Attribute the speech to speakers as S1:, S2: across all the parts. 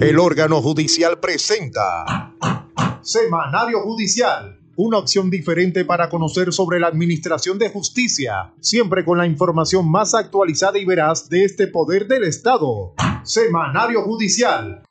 S1: El órgano judicial presenta Semanario Judicial, una opción diferente para conocer sobre la administración de justicia, siempre con la información más actualizada y veraz de este poder del Estado. Semanario Judicial.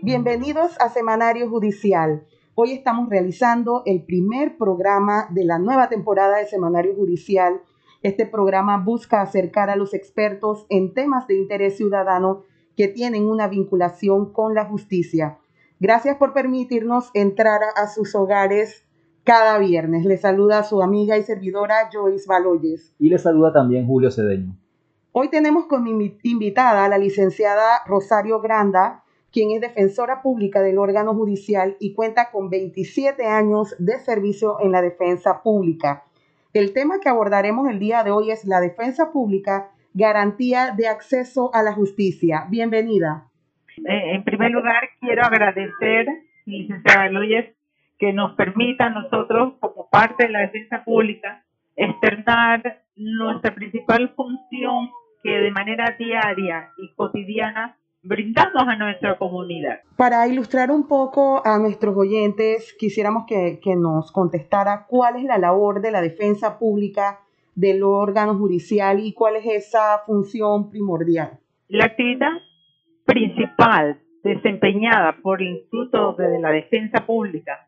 S2: Bienvenidos a Semanario Judicial. Hoy estamos realizando el primer programa de la nueva temporada de Semanario Judicial este programa busca acercar a los expertos en temas de interés ciudadano que tienen una vinculación con la justicia. Gracias por permitirnos entrar a sus hogares cada viernes. Les saluda su amiga y servidora Joyce Baloyes.
S3: Y les saluda también Julio Cedeño.
S2: Hoy tenemos como invitada a la licenciada Rosario Granda, quien es defensora pública del órgano judicial y cuenta con 27 años de servicio en la defensa pública. El tema que abordaremos el día de hoy es la defensa pública, garantía de acceso a la justicia. Bienvenida.
S4: Eh, en primer lugar, quiero agradecer, licenciada Lóyez, que nos permita a nosotros, como parte de la defensa pública, externar nuestra principal función que de manera diaria y cotidiana brindamos a nuestra comunidad.
S2: Para ilustrar un poco a nuestros oyentes, quisiéramos que, nos contestara cuál es la labor de la defensa pública del órgano judicial y cuál es esa función primordial.
S4: La actividad principal desempeñada por el Instituto de la Defensa Pública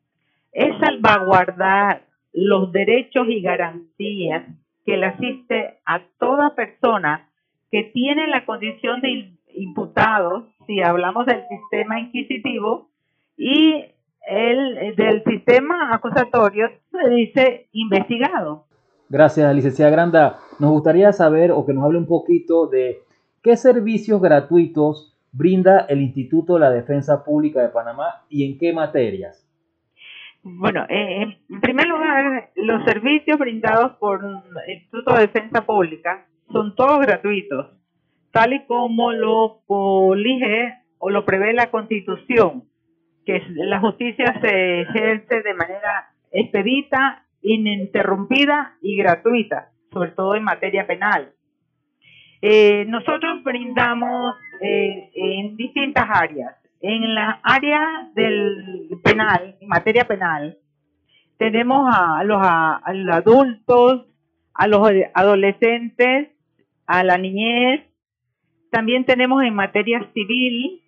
S4: es salvaguardar los derechos y garantías que le asiste a toda persona que tiene la condición de imputados, si hablamos del sistema inquisitivo, y el del sistema acusatorio se dice investigado.
S3: Gracias, licenciada Granda. Nos gustaría saber o que nos hable un poquito de qué servicios gratuitos brinda el Instituto de la Defensa Pública de Panamá y en qué materias.
S4: Bueno, eh, en primer lugar, los servicios brindados por el Instituto de Defensa Pública son todos gratuitos tal y como lo colige o lo prevé la Constitución, que la justicia se ejerce de manera expedita, ininterrumpida y gratuita, sobre todo en materia penal. Eh, nosotros brindamos eh, en distintas áreas. En la área del penal, en materia penal, tenemos a los, a los adultos, a los adolescentes, a la niñez, también tenemos en materia civil,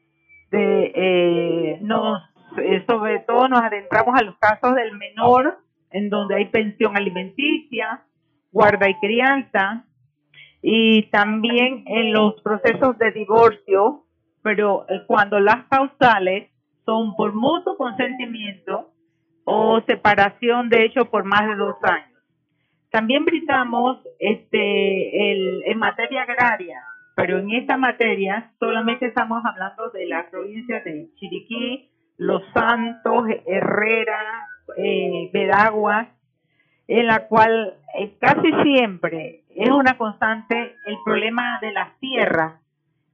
S4: de, eh, nos, eh, sobre todo nos adentramos a los casos del menor, en donde hay pensión alimenticia, guarda y crianza, y también en los procesos de divorcio, pero eh, cuando las causales son por mutuo consentimiento o separación de hecho por más de dos años. También brindamos este, el, en materia agraria pero en esta materia solamente estamos hablando de las provincias de Chiriquí, Los Santos, Herrera, eh, en la cual eh, casi siempre es una constante el problema de las tierras.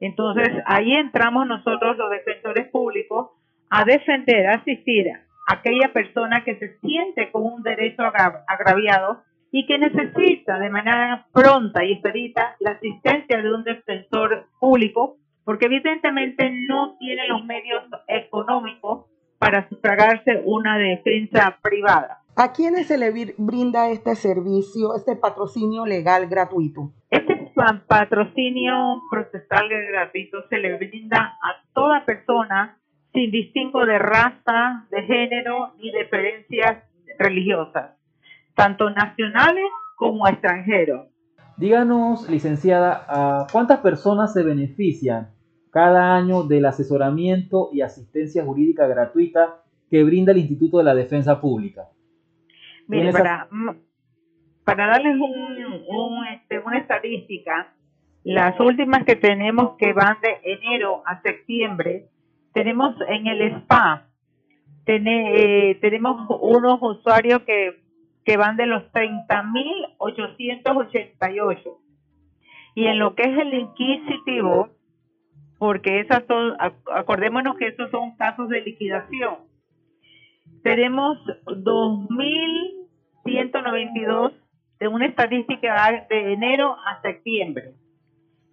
S4: Entonces ahí entramos nosotros los defensores públicos a defender, a asistir a aquella persona que se siente con un derecho agraviado y que necesita de manera pronta y expedita la asistencia de un defensor público, porque evidentemente no tiene los medios económicos para sufragarse una defensa privada.
S2: ¿A quiénes se le brinda este servicio, este patrocinio legal gratuito?
S4: Este patrocinio procesal gratuito se le brinda a toda persona sin distingo de raza, de género ni de preferencias religiosas tanto nacionales como extranjeros.
S3: Díganos, licenciada, ¿cuántas personas se benefician cada año del asesoramiento y asistencia jurídica gratuita que brinda el Instituto de la Defensa Pública?
S4: Mire, para, para darles un, este, una estadística, las últimas que tenemos que van de enero a septiembre, tenemos en el SPA, eh, tenemos unos usuarios que que van de los 30.888. Y en lo que es el inquisitivo, porque esas son, acordémonos que esos son casos de liquidación, tenemos 2.192 de una estadística de enero a septiembre.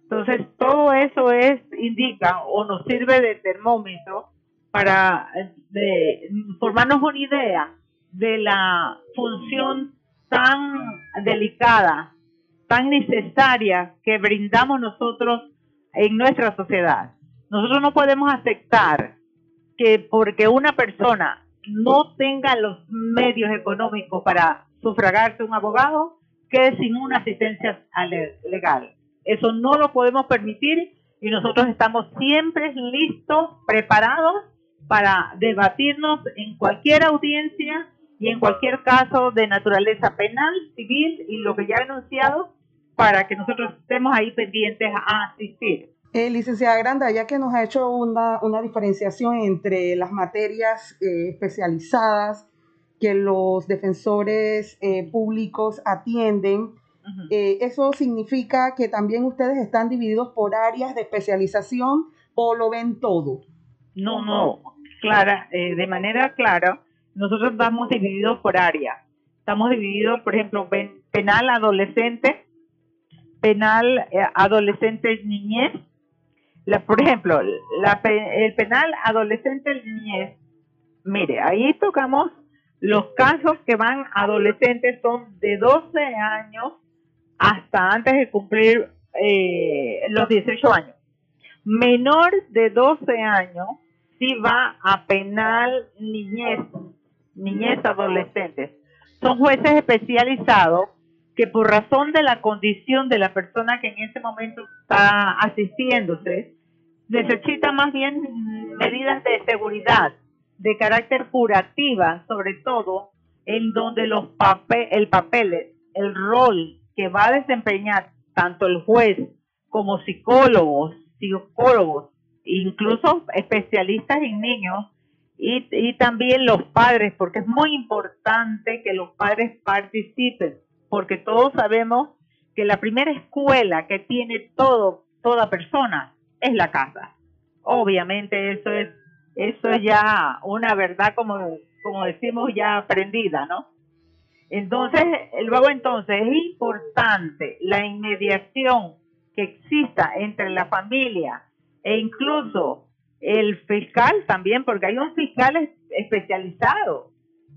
S4: Entonces, todo eso es indica o nos sirve de termómetro para de, formarnos una idea de la función tan delicada, tan necesaria que brindamos nosotros en nuestra sociedad. Nosotros no podemos aceptar que porque una persona no tenga los medios económicos para sufragarse un abogado, quede sin una asistencia legal. Eso no lo podemos permitir y nosotros estamos siempre listos, preparados para debatirnos en cualquier audiencia y en cualquier caso de naturaleza penal, civil y lo que ya he anunciado para que nosotros estemos ahí pendientes a asistir.
S2: Eh, licenciada Granda, ya que nos ha hecho una, una diferenciación entre las materias eh, especializadas que los defensores eh, públicos atienden, eh, ¿eso significa que también ustedes están divididos por áreas de especialización o lo ven todo?
S4: No, no, clara, eh, de manera clara, nosotros estamos divididos por áreas. Estamos divididos, por ejemplo, penal adolescente, penal adolescente niñez. Por ejemplo, la, el penal adolescente niñez, mire, ahí tocamos los casos que van adolescentes son de 12 años hasta antes de cumplir eh, los 18 años. Menor de 12 años sí va a penal niñez, niñez adolescentes. Son jueces especializados que por razón de la condición de la persona que en ese momento está asistiéndose, necesita más bien medidas de seguridad de carácter curativa, sobre todo en donde los papel, el papel, el rol que va a desempeñar tanto el juez como psicólogos, psicólogos, incluso especialistas en niños y, y también los padres, porque es muy importante que los padres participen, porque todos sabemos que la primera escuela que tiene todo, toda persona es la casa. Obviamente eso es eso es ya una verdad, como, como decimos, ya aprendida, ¿no? Entonces, luego entonces es importante la inmediación que exista entre la familia e incluso el fiscal también, porque hay un fiscal especializado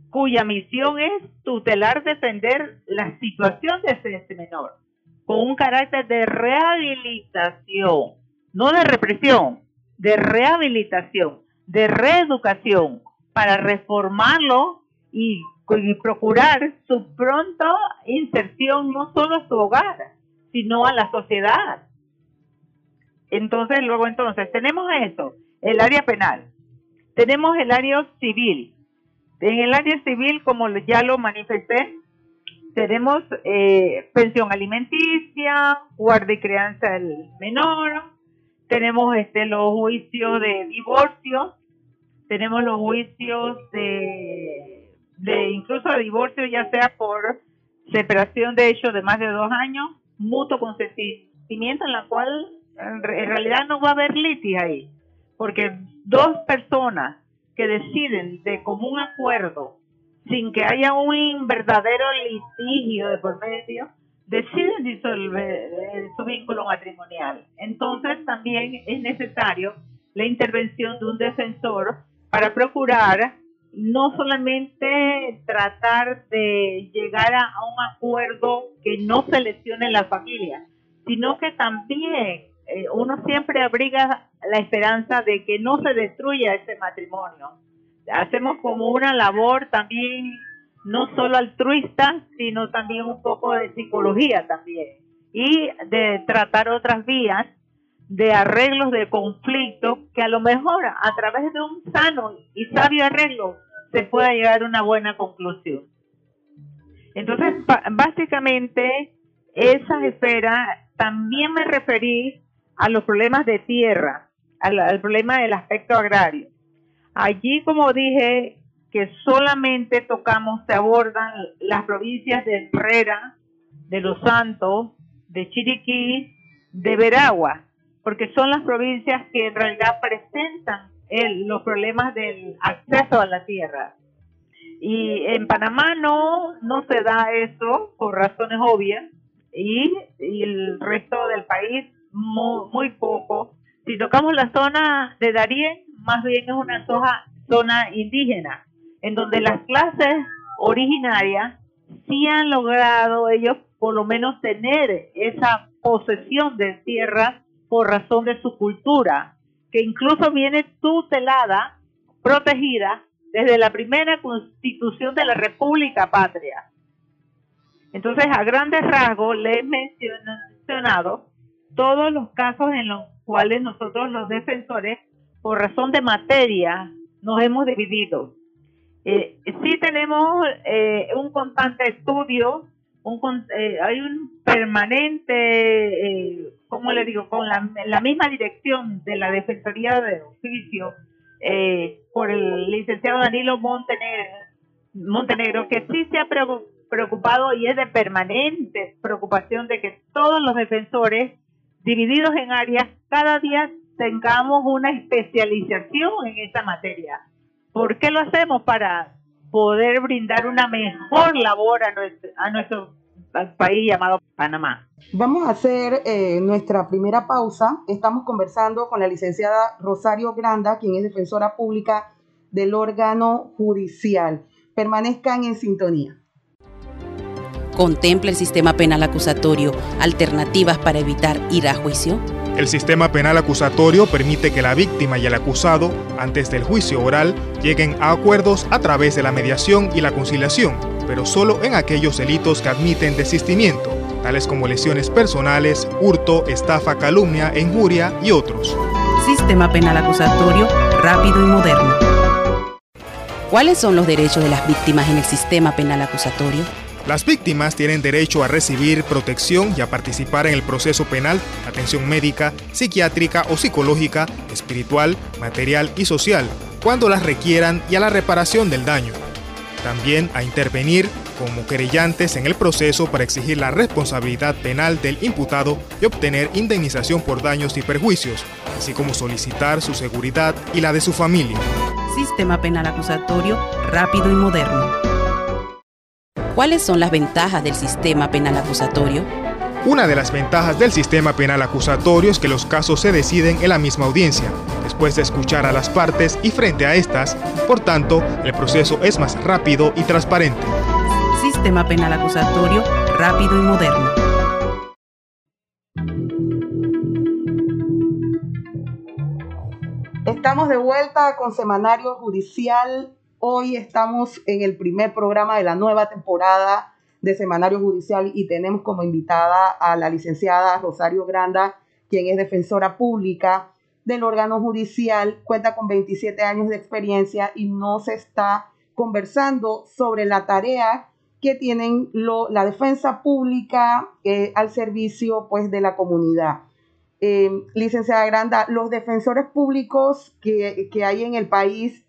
S4: cuya misión es tutelar, defender la situación de ese menor, con un carácter de rehabilitación, no de represión, de rehabilitación de reeducación para reformarlo y, procurar su pronta inserción no solo a su hogar, sino a la sociedad. Entonces, luego entonces, tenemos eso, el área penal, tenemos el área civil. En el área civil, como ya lo manifesté, tenemos eh, pensión alimenticia, guardia y crianza del menor, tenemos este los juicios de divorcio, tenemos los juicios de, de incluso de divorcio, ya sea por separación de hecho de más de dos años, mutuo consentimiento en la cual en realidad no va a haber litis ahí, porque dos personas que deciden de común acuerdo, sin que haya un verdadero litigio de por medio, deciden disolver su vínculo matrimonial. Entonces también es necesario la intervención de un defensor para procurar no solamente tratar de llegar a, un acuerdo que no se lesione la familia, sino que también eh, uno siempre abriga la esperanza de que no se destruya ese matrimonio. Hacemos como una labor también no solo altruista, sino también un poco de psicología también. Y de tratar otras vías de arreglos de conflicto que a lo mejor a través de un sano y sabio arreglo se pueda llegar a una buena conclusión. Entonces, básicamente, esa esfera también me referí a los problemas de tierra, al, problema del aspecto agrario. Allí, como dije, que solamente tocamos, se abordan las provincias de Herrera, de Los Santos, de Chiriquí, de Veragua, porque son las provincias que en realidad presentan los problemas del acceso a la tierra. Y en Panamá no, no se da eso por razones obvias y el resto del país muy, poco. Si tocamos la zona de Darién, más bien es una zona, indígena, en donde las clases originarias sí han logrado ellos por lo menos tener esa posesión de tierra por razón de su cultura, que incluso viene tutelada, protegida desde la primera constitución de la República Patria. Entonces, a grandes rasgos, le he mencionado todos los casos en los cuales nosotros los defensores, por razón de materia, nos hemos dividido. Eh, sí tenemos eh, un constante estudio, un, eh, hay un permanente, eh, ¿cómo le digo?, con la, la, misma dirección de la Defensoría de Oficio eh, por el licenciado Danilo Montenegro, Montenegro, que sí se ha preocupado y es de permanente preocupación de que todos los defensores divididos en áreas cada día tengamos una especialización en esa materia. ¿Por qué lo hacemos? Para poder brindar una mejor labor a nuestro, país llamado Panamá.
S2: Vamos a hacer eh, nuestra primera pausa. Estamos conversando con la licenciada Rosario Granda, quien es defensora pública del órgano judicial. Permanezcan en sintonía.
S5: ¿Contempla el sistema penal acusatorio alternativas para evitar ir a juicio?
S1: El sistema penal acusatorio permite que la víctima y el acusado, antes del juicio oral, lleguen a acuerdos a través de la mediación y la conciliación, pero solo en aquellos delitos que admiten desistimiento, tales como lesiones personales, hurto, estafa, calumnia, injuria y otros.
S5: Sistema penal acusatorio rápido y moderno. ¿Cuáles son los derechos de las víctimas en el sistema penal acusatorio?
S1: Las víctimas tienen derecho a recibir protección y a participar en el proceso penal, atención médica, psiquiátrica o psicológica, espiritual, material y social, cuando las requieran y a la reparación del daño. También a intervenir como querellantes en el proceso para exigir la responsabilidad penal del imputado y obtener indemnización por daños y perjuicios, así como solicitar su seguridad y la de su familia.
S5: Sistema penal acusatorio rápido y moderno. ¿Cuáles son las ventajas del sistema penal acusatorio?
S1: Una de las ventajas del sistema penal acusatorio es que los casos se deciden en la misma audiencia, después de escuchar a las partes y frente a estas, por tanto, el proceso es más rápido y transparente.
S5: Sistema penal acusatorio rápido y moderno.
S2: Estamos de vuelta con Semanario Judicial Hoy estamos en el primer programa de la nueva temporada de Semanario Judicial y tenemos como invitada a la licenciada Rosario Granda, quien es defensora pública del órgano judicial, cuenta con 27 años de experiencia y nos está conversando sobre la tarea que tienen la defensa pública eh, al servicio pues, de la comunidad. Eh, licenciada Granda, los defensores públicos que, que hay en el país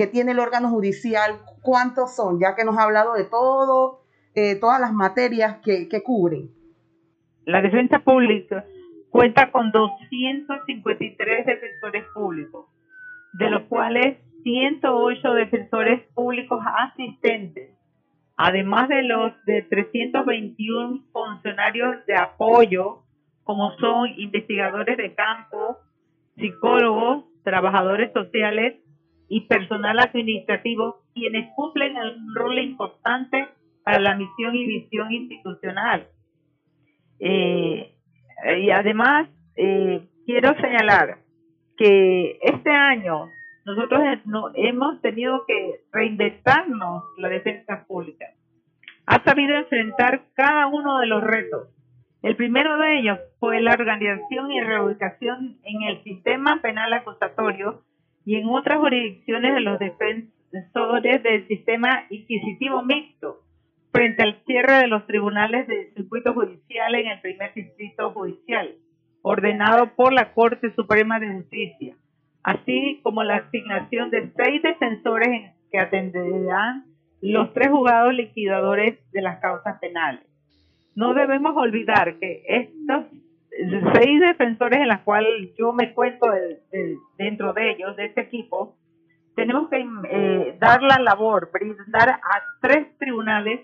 S2: que tiene el órgano judicial, cuántos son, ya que nos ha hablado de todo, eh, todas las materias que, que cubren.
S4: La defensa pública cuenta con 253 defensores públicos, de los cuales 108 defensores públicos asistentes, además de los de 321 funcionarios de apoyo, como son investigadores de campo, psicólogos, trabajadores sociales, y personal administrativo, quienes cumplen un rol importante para la misión y visión institucional. Eh, y además, eh, quiero señalar que este año nosotros hemos tenido que reinventarnos la defensa pública. Ha sabido enfrentar cada uno de los retos. El primero de ellos fue la organización y reubicación en el sistema penal acusatorio y en otras jurisdicciones de los defensores del sistema inquisitivo mixto frente al cierre de los tribunales del circuito judicial en el primer distrito judicial, ordenado por la Corte Suprema de Justicia, así como la asignación de seis defensores que atenderán los tres juzgados liquidadores de las causas penales. No debemos olvidar que estos seis defensores en las cuales yo me cuento dentro de ellos, de este equipo, tenemos que eh, dar la labor, brindar a tres tribunales,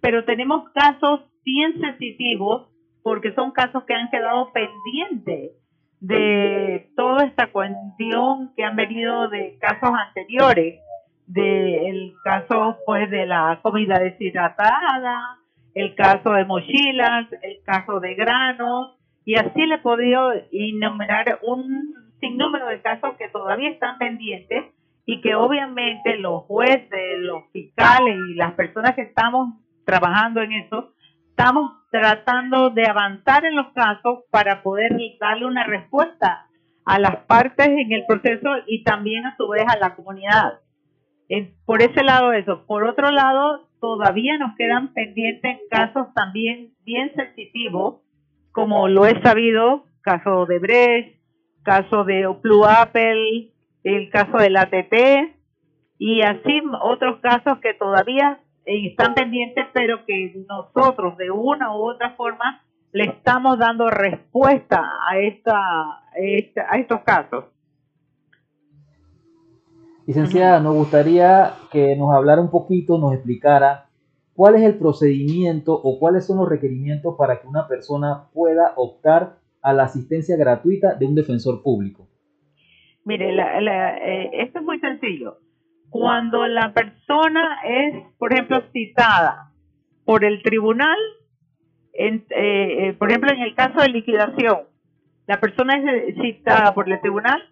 S4: pero tenemos casos bien sensitivos porque son casos que han quedado pendientes de toda esta cuestión que han venido de casos anteriores, del caso pues de la comida deshidratada, el caso de mochilas, el caso de granos, y así le he podido enumerar un sinnúmero de casos que todavía están pendientes y que obviamente los jueces, los fiscales y las personas que estamos trabajando en eso, estamos tratando de avanzar en los casos para poder darle una respuesta a las partes en el proceso y también a su vez a la comunidad. Por ese lado eso. Por otro lado, todavía nos quedan pendientes casos también bien sensitivos, como lo he sabido, caso de Brecht, caso de Blue Apple, el caso del ATT y así otros casos que todavía están pendientes, pero que nosotros de una u otra forma le estamos dando respuesta a, esta, a estos casos.
S3: Licenciada, nos gustaría que nos hablara un poquito, nos explicara cuál es el procedimiento o cuáles son los requerimientos para que una persona pueda optar a la asistencia gratuita de un defensor público.
S4: Mire, eh, esto es muy sencillo. Cuando la persona es, por ejemplo, citada por el tribunal, en, eh, eh, por ejemplo, en el caso de liquidación, la persona es citada por el tribunal,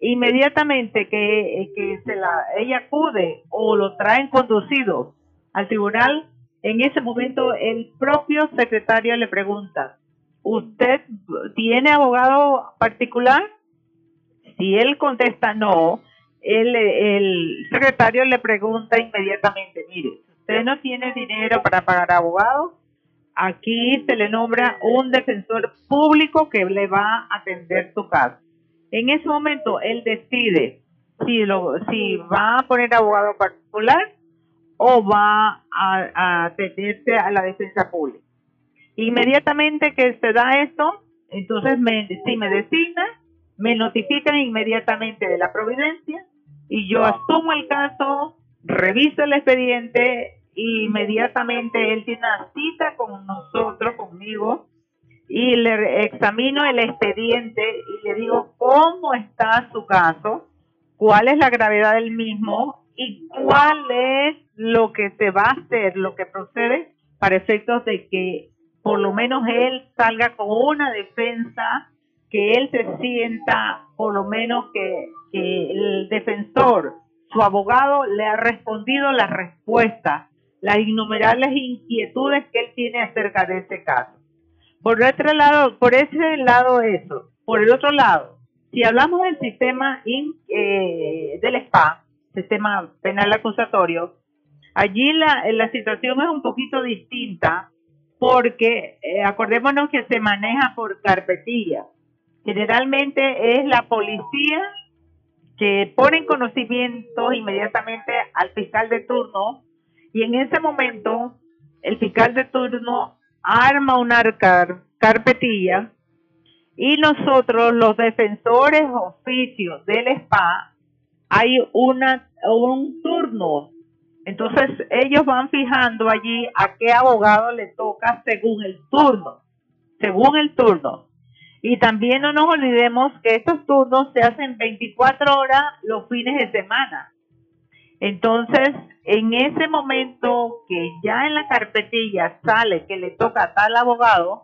S4: inmediatamente que, que se la, ella acude o lo traen conducido al tribunal, en ese momento el propio secretario le pregunta, ¿usted tiene abogado particular? Si él contesta no, el, secretario le pregunta inmediatamente, mire, usted no tiene dinero para pagar abogado, aquí se le nombra un defensor público que le va a atender su caso. En ese momento él decide si, lo, si va a poner abogado particular o va a, atenderse a la defensa pública. Inmediatamente que se da esto, entonces me, si me designa, me notifican inmediatamente de la providencia y yo asumo el caso, reviso el expediente e inmediatamente él tiene una cita con nosotros, conmigo, y le examino el expediente y le digo cómo está su caso, cuál es la gravedad del mismo y cuál es lo que se va a hacer, lo que procede para efectos de que por lo menos él salga con una defensa, que él se sienta por lo menos que, que el defensor, su abogado, le ha respondido la respuesta, las innumerables inquietudes que él tiene acerca de ese caso. Por otro lado, por ese lado eso. Por el otro lado, si hablamos del sistema eh, del SPA, sistema penal acusatorio, allí la, la situación es un poquito distinta porque eh, acordémonos que se maneja por carpetilla. Generalmente es la policía que pone en conocimiento inmediatamente al fiscal de turno y en ese momento el fiscal de turno arma una carpetilla y nosotros los defensores oficios del SPA hay una un turno entonces ellos van fijando allí a qué abogado le toca según el turno según el turno. Y también no nos olvidemos que estos turnos se hacen 24 horas los fines de semana. Entonces, en ese momento que ya en la carpetilla sale que le toca a tal abogado,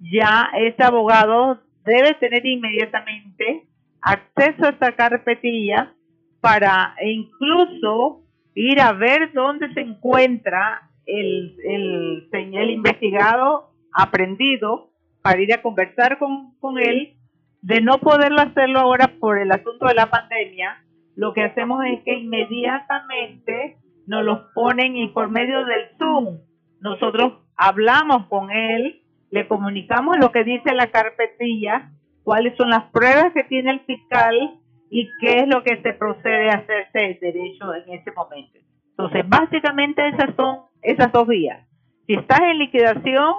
S4: ya ese abogado debe tener inmediatamente acceso a esta carpetilla para incluso ir a ver dónde se encuentra el, el, el investigado aprendido para ir a conversar con, con él. De no poderlo hacerlo ahora por el asunto de la pandemia, lo que hacemos es que inmediatamente nos los ponen y por medio del Zoom nosotros hablamos con él, le comunicamos lo que dice la carpetilla, cuáles son las pruebas que tiene el fiscal y qué es lo que se procede a hacerse el derecho en ese momento. Entonces, básicamente esas son esas dos vías. Si estás en liquidación,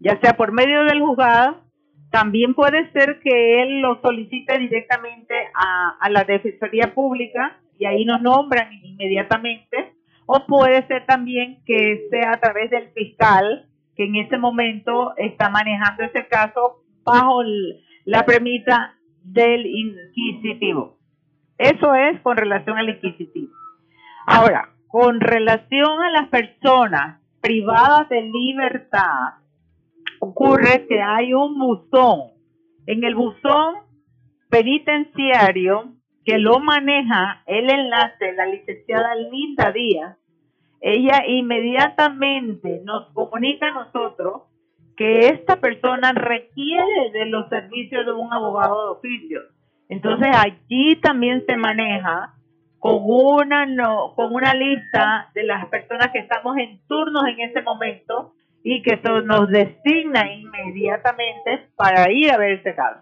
S4: ya sea por medio del juzgado también puede ser que él lo solicite directamente a, la Defensoría Pública y ahí nos nombran inmediatamente. O puede ser también que sea a través del fiscal que en ese momento está manejando ese caso bajo la premisa del inquisitivo. Eso es con relación al inquisitivo. Ahora, con relación a las personas privadas de libertad, ocurre que hay un buzón. En el buzón penitenciario que lo maneja el enlace, la licenciada Linda Díaz, ella inmediatamente nos comunica a nosotros que esta persona requiere de los servicios de un abogado de oficio. Entonces allí también se maneja con una no, con una lista de las personas que estamos en turnos en ese momento y que eso nos designa inmediatamente para ir a ver ese caso.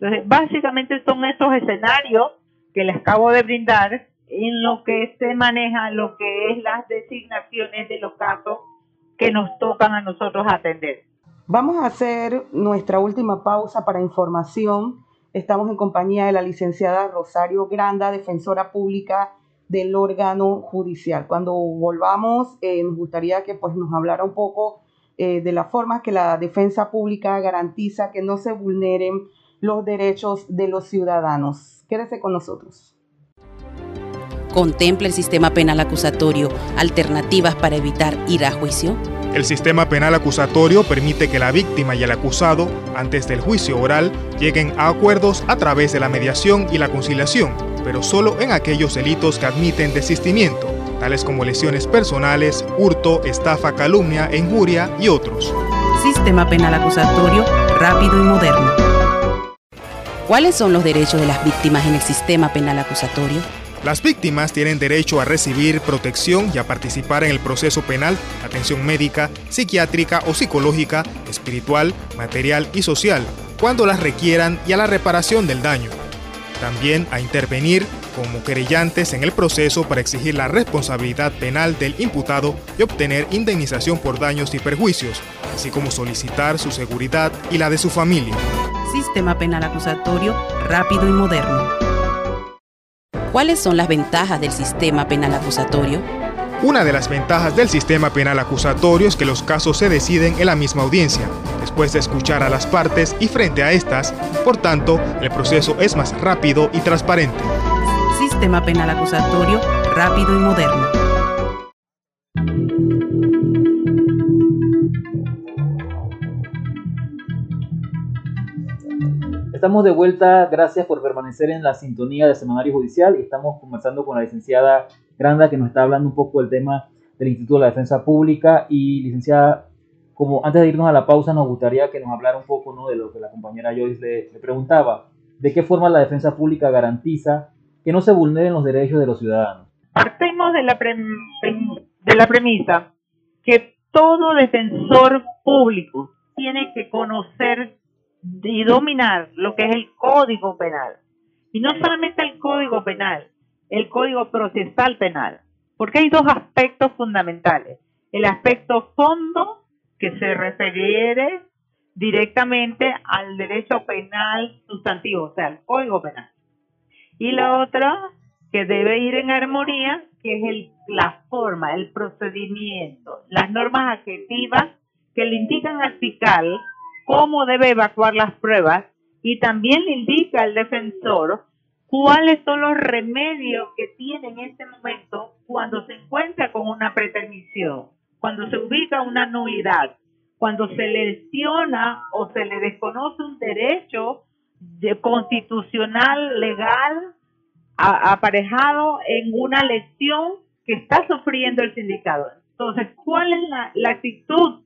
S4: Entonces, básicamente son esos escenarios que les acabo de brindar en lo que se maneja lo que es las designaciones de los casos que nos tocan a nosotros atender.
S2: Vamos a hacer nuestra última pausa para información. Estamos en compañía de la licenciada Rosario Granda, defensora pública del órgano judicial. Cuando volvamos, eh, nos gustaría que pues, nos hablara un poco eh, de la forma que la defensa pública garantiza que no se vulneren los derechos de los ciudadanos. Quédese con nosotros.
S5: ¿Contempla el sistema penal acusatorio alternativas para evitar ir a juicio?
S1: El sistema penal acusatorio permite que la víctima y el acusado, antes del juicio oral, lleguen a acuerdos a través de la mediación y la conciliación, pero solo en aquellos delitos que admiten desistimiento, tales como lesiones personales, hurto, estafa, calumnia, injuria y otros.
S5: Sistema penal acusatorio rápido y moderno. ¿Cuáles son los derechos de las víctimas en el sistema penal acusatorio?
S1: Las víctimas tienen derecho a recibir protección y a participar en el proceso penal, atención médica, psiquiátrica o psicológica, espiritual, material y social, cuando las requieran y a la reparación del daño. También a intervenir como querellantes en el proceso para exigir la responsabilidad penal del imputado y obtener indemnización por daños y perjuicios, así como solicitar su seguridad y la de su familia.
S5: Sistema penal acusatorio rápido y moderno. ¿Cuáles son las ventajas del sistema penal acusatorio?
S1: Una de las ventajas del sistema penal acusatorio es que los casos se deciden en la misma audiencia, después de escuchar a las partes y frente a estas, por tanto, el proceso es más rápido y transparente.
S5: Sistema penal acusatorio rápido y moderno.
S3: Estamos de vuelta, gracias por permanecer en la sintonía del Semanario Judicial y estamos conversando con la licenciada Granda que nos está hablando un poco del tema del Instituto de la Defensa Pública y licenciada, como antes de irnos a la pausa nos gustaría que nos hablara un poco ¿no? de lo que la compañera Joyce le, preguntaba, de qué forma la defensa pública garantiza que no se vulneren los derechos de los ciudadanos.
S4: Partimos de la, de la premisa que todo defensor público tiene que conocer y dominar lo que es el código penal. Y no solamente el código penal, el código procesal penal. Porque hay dos aspectos fundamentales. El aspecto fondo, que se refiere directamente al derecho penal sustantivo, o sea, al código penal. Y la otra, que debe ir en armonía, que es el, la forma, el procedimiento, las normas adjetivas que le indican al fiscal cómo debe evacuar las pruebas y también le indica al defensor cuáles son los remedios que tiene en este momento cuando se encuentra con una pretermisión, cuando se ubica una nulidad, cuando se lesiona o se le desconoce un derecho constitucional legal aparejado en una lesión que está sufriendo el sindicato. Entonces, ¿cuál es la actitud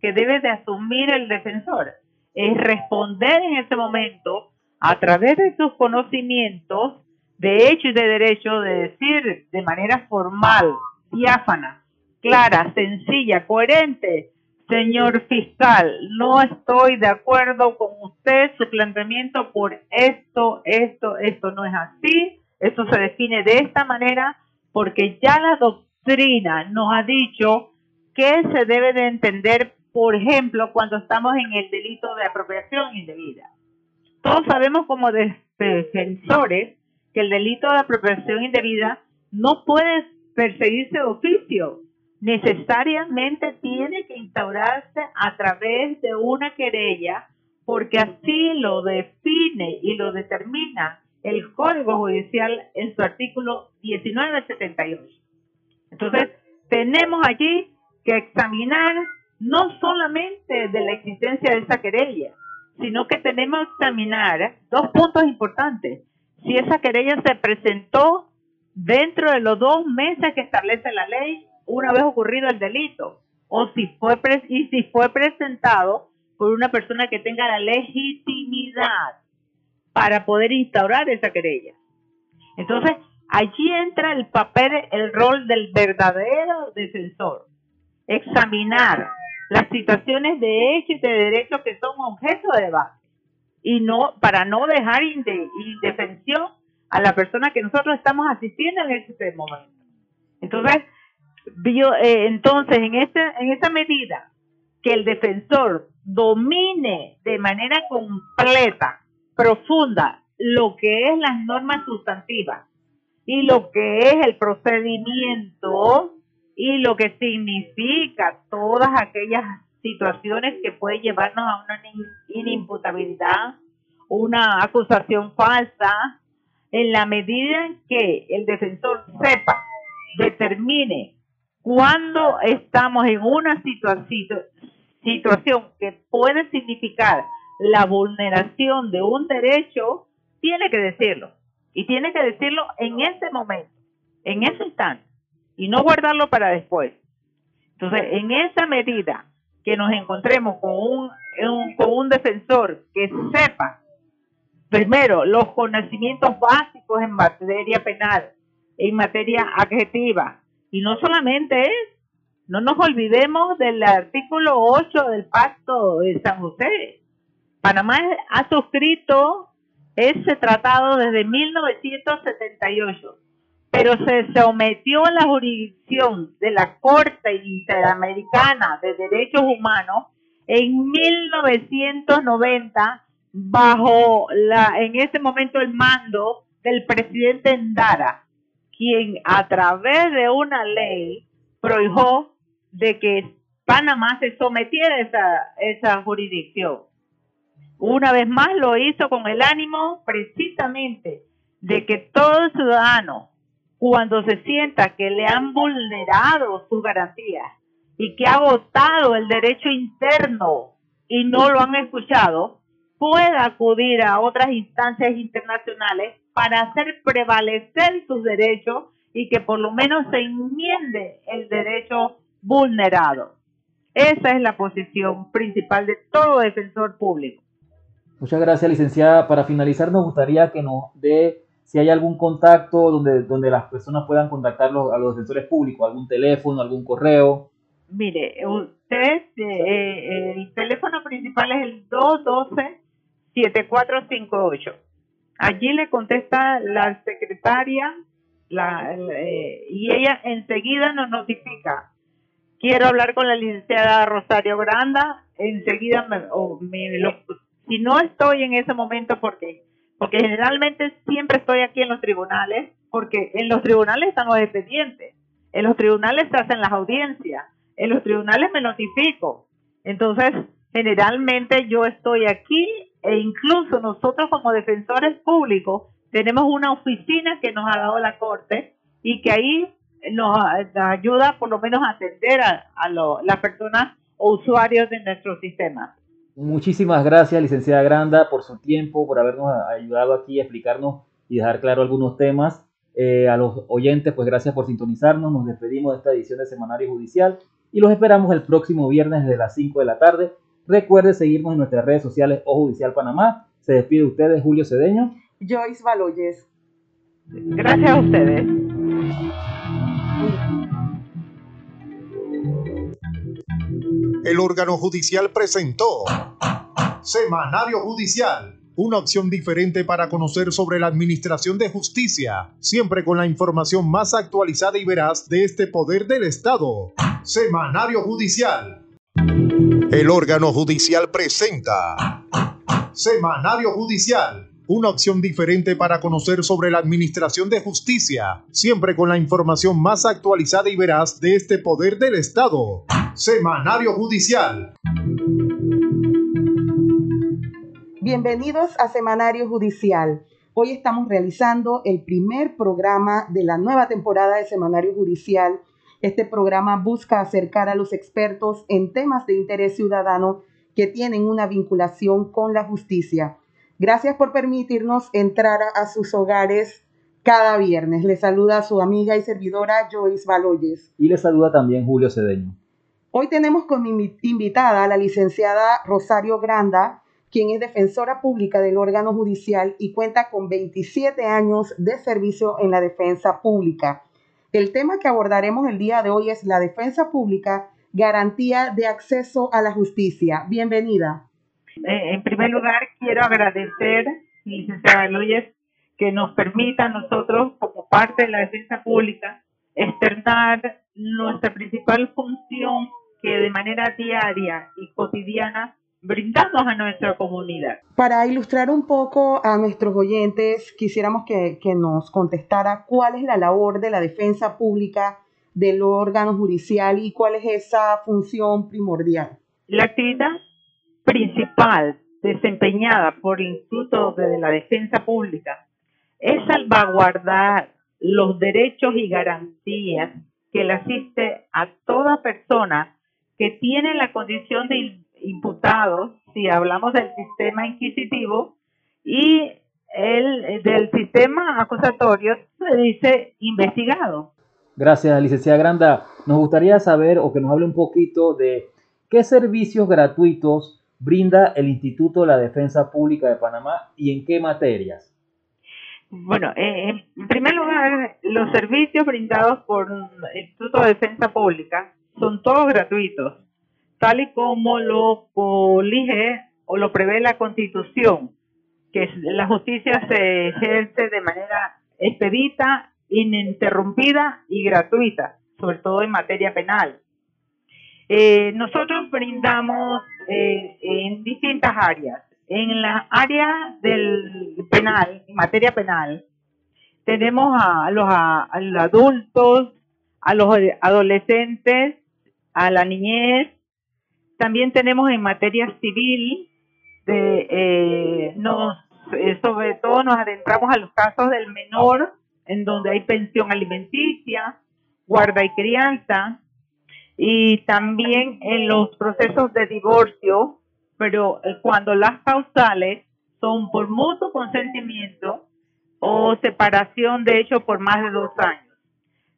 S4: que debe de asumir el defensor es responder en ese momento a través de sus conocimientos de hecho y de derecho de decir de manera formal, diáfana, clara, sencilla, coherente, señor fiscal, no estoy de acuerdo con usted, su planteamiento por esto, esto, esto no es así, esto se define de esta manera porque ya la doctrina nos ha dicho que se debe de entender por ejemplo, cuando estamos en el delito de apropiación indebida. Todos sabemos como defensores que el delito de apropiación indebida no puede perseguirse de oficio, necesariamente tiene que instaurarse a través de una querella porque así lo define y lo determina el Código Judicial en su artículo 1978. Entonces, tenemos allí que examinar no solamente de la existencia de esa querella, sino que tenemos que examinar dos puntos importantes. Si esa querella se presentó dentro de los dos meses que establece la ley, una vez ocurrido el delito, o si fue y si fue presentado por una persona que tenga la legitimidad para poder instaurar esa querella. Entonces, allí entra el papel, el rol del verdadero defensor. Examinar las situaciones de hecho y de derecho que son objeto de debate y no para no dejar indefensión a la persona que nosotros estamos asistiendo en este momento. Entonces, eh, entonces en esta en esa medida que el defensor domine de manera completa, profunda, lo que es las normas sustantivas y lo que es el procedimiento y lo que significa todas aquellas situaciones que pueden llevarnos a una inimputabilidad, una acusación falsa, en la medida en que el defensor sepa, determine cuando estamos en una situación, situación que puede significar la vulneración de un derecho, tiene que decirlo. Y tiene que decirlo en ese momento, en ese instante, y no guardarlo para después. Entonces, en esa medida que nos encontremos con un, con un defensor que sepa, primero, los conocimientos básicos en materia penal, en materia adjetiva, y no solamente es, no nos olvidemos del artículo 8 del Pacto de San José. Panamá ha suscrito ese tratado desde 1978, pero se sometió a la jurisdicción de la Corte Interamericana de Derechos Humanos en 1990 bajo la en ese momento el mando del presidente Endara quien a través de una ley prohibió de que Panamá se sometiera a esa, esa jurisdicción. Una vez más lo hizo con el ánimo precisamente de que todo ciudadano, cuando se sienta que le han vulnerado sus garantías y que ha agotado el derecho interno y no lo han escuchado, pueda acudir a otras instancias internacionales para hacer prevalecer sus derechos y que por lo menos se enmiende el derecho vulnerado. Esa es la posición principal de todo defensor público.
S3: Muchas gracias, licenciada. Para finalizar, nos gustaría que nos dé si hay algún contacto donde, donde las personas puedan contactar a los defensores públicos, algún teléfono, algún correo.
S4: Mire, usted, eh, eh, el teléfono principal es el 212-7458. Allí le contesta la secretaria eh, y ella enseguida nos notifica. Quiero hablar con la licenciada Rosario Granda, enseguida me, si no estoy en ese momento, porque Porque generalmente siempre estoy aquí en los tribunales, porque en los tribunales están los expedientes, en los tribunales se hacen las audiencias, en los tribunales me notifico. Entonces, generalmente yo estoy aquí e incluso nosotros como defensores públicos tenemos una oficina que nos ha dado la Corte y que ahí nos, ayuda por lo menos a atender a, las personas o usuarios de nuestro sistema.
S3: Muchísimas gracias, licenciada Granda, por su tiempo, por habernos ayudado aquí a explicarnos y dejar claro algunos temas. Eh, a los oyentes, pues gracias por sintonizarnos. Nos despedimos de esta edición de Semanario Judicial y los esperamos el próximo viernes desde las 5 de la tarde Recuerde seguirnos en nuestras redes sociales o Judicial Panamá. Se despide de ustedes Julio Cedeño.
S2: Joyce Baloyes.
S4: Gracias a ustedes.
S1: El órgano judicial presentó Semanario Judicial, una opción diferente para conocer sobre la administración de justicia, siempre con la información más actualizada y veraz de este poder del Estado. Semanario Judicial el órgano judicial presenta Semanario Judicial una opción diferente para conocer sobre la administración de justicia, siempre con la información más actualizada y veraz de este poder del Estado. Semanario Judicial.
S2: Bienvenidos a Semanario Judicial. Hoy estamos realizando el primer programa de la nueva temporada de Semanario Judicial. Este programa busca acercar a los expertos en temas de interés ciudadano que tienen una vinculación con la justicia. Gracias por permitirnos entrar a sus hogares cada viernes. Les saluda su amiga y servidora Joyce Baloyes.
S3: Y les saluda también Julio Cedeño.
S2: Hoy tenemos como invitada a la licenciada Rosario Granda, quien es defensora pública del órgano judicial y cuenta con 27 años de servicio en la defensa pública. El tema que abordaremos el día de hoy es la defensa pública garantía de acceso a la justicia. Bienvenida.
S4: Eh, en primer lugar, quiero agradecer, licenciada Luis, que nos permita a nosotros, como parte de la defensa pública, externar nuestra principal función que de manera diaria y cotidiana brindamos a nuestra comunidad.
S2: Para ilustrar un poco a nuestros oyentes, quisiéramos que, que nos contestara cuál es la labor de la defensa pública del órgano judicial y cuál es esa función primordial?
S4: La actividad principal desempeñada por el Instituto de la Defensa Pública es salvaguardar los derechos y garantías que le asiste a toda persona que tiene la condición de imputado, si hablamos del sistema inquisitivo, y el del sistema acusatorio se dice investigado.
S3: Gracias, licenciada Granda. Nos gustaría saber o que nos hable un poquito de qué servicios gratuitos brinda el Instituto de la Defensa Pública de Panamá y en qué materias.
S4: Bueno, eh, en primer lugar, los servicios brindados por el Instituto de Defensa Pública son todos gratuitos, tal y como lo colige o lo prevé la Constitución, que la justicia se ejerce de manera expedita ininterrumpida y gratuita, sobre todo en materia penal. Eh, nosotros brindamos eh, en distintas áreas. En la área del penal, en materia penal, tenemos a los, a, los adultos, a los adolescentes, a la niñez. También tenemos en materia civil, de, eh, nos, sobre todo nos adentramos a los casos del menor en donde hay pensión alimenticia, guarda y crianza, y también en los procesos de divorcio, pero eh, cuando las causales son por mutuo consentimiento o separación de hecho por más de dos años.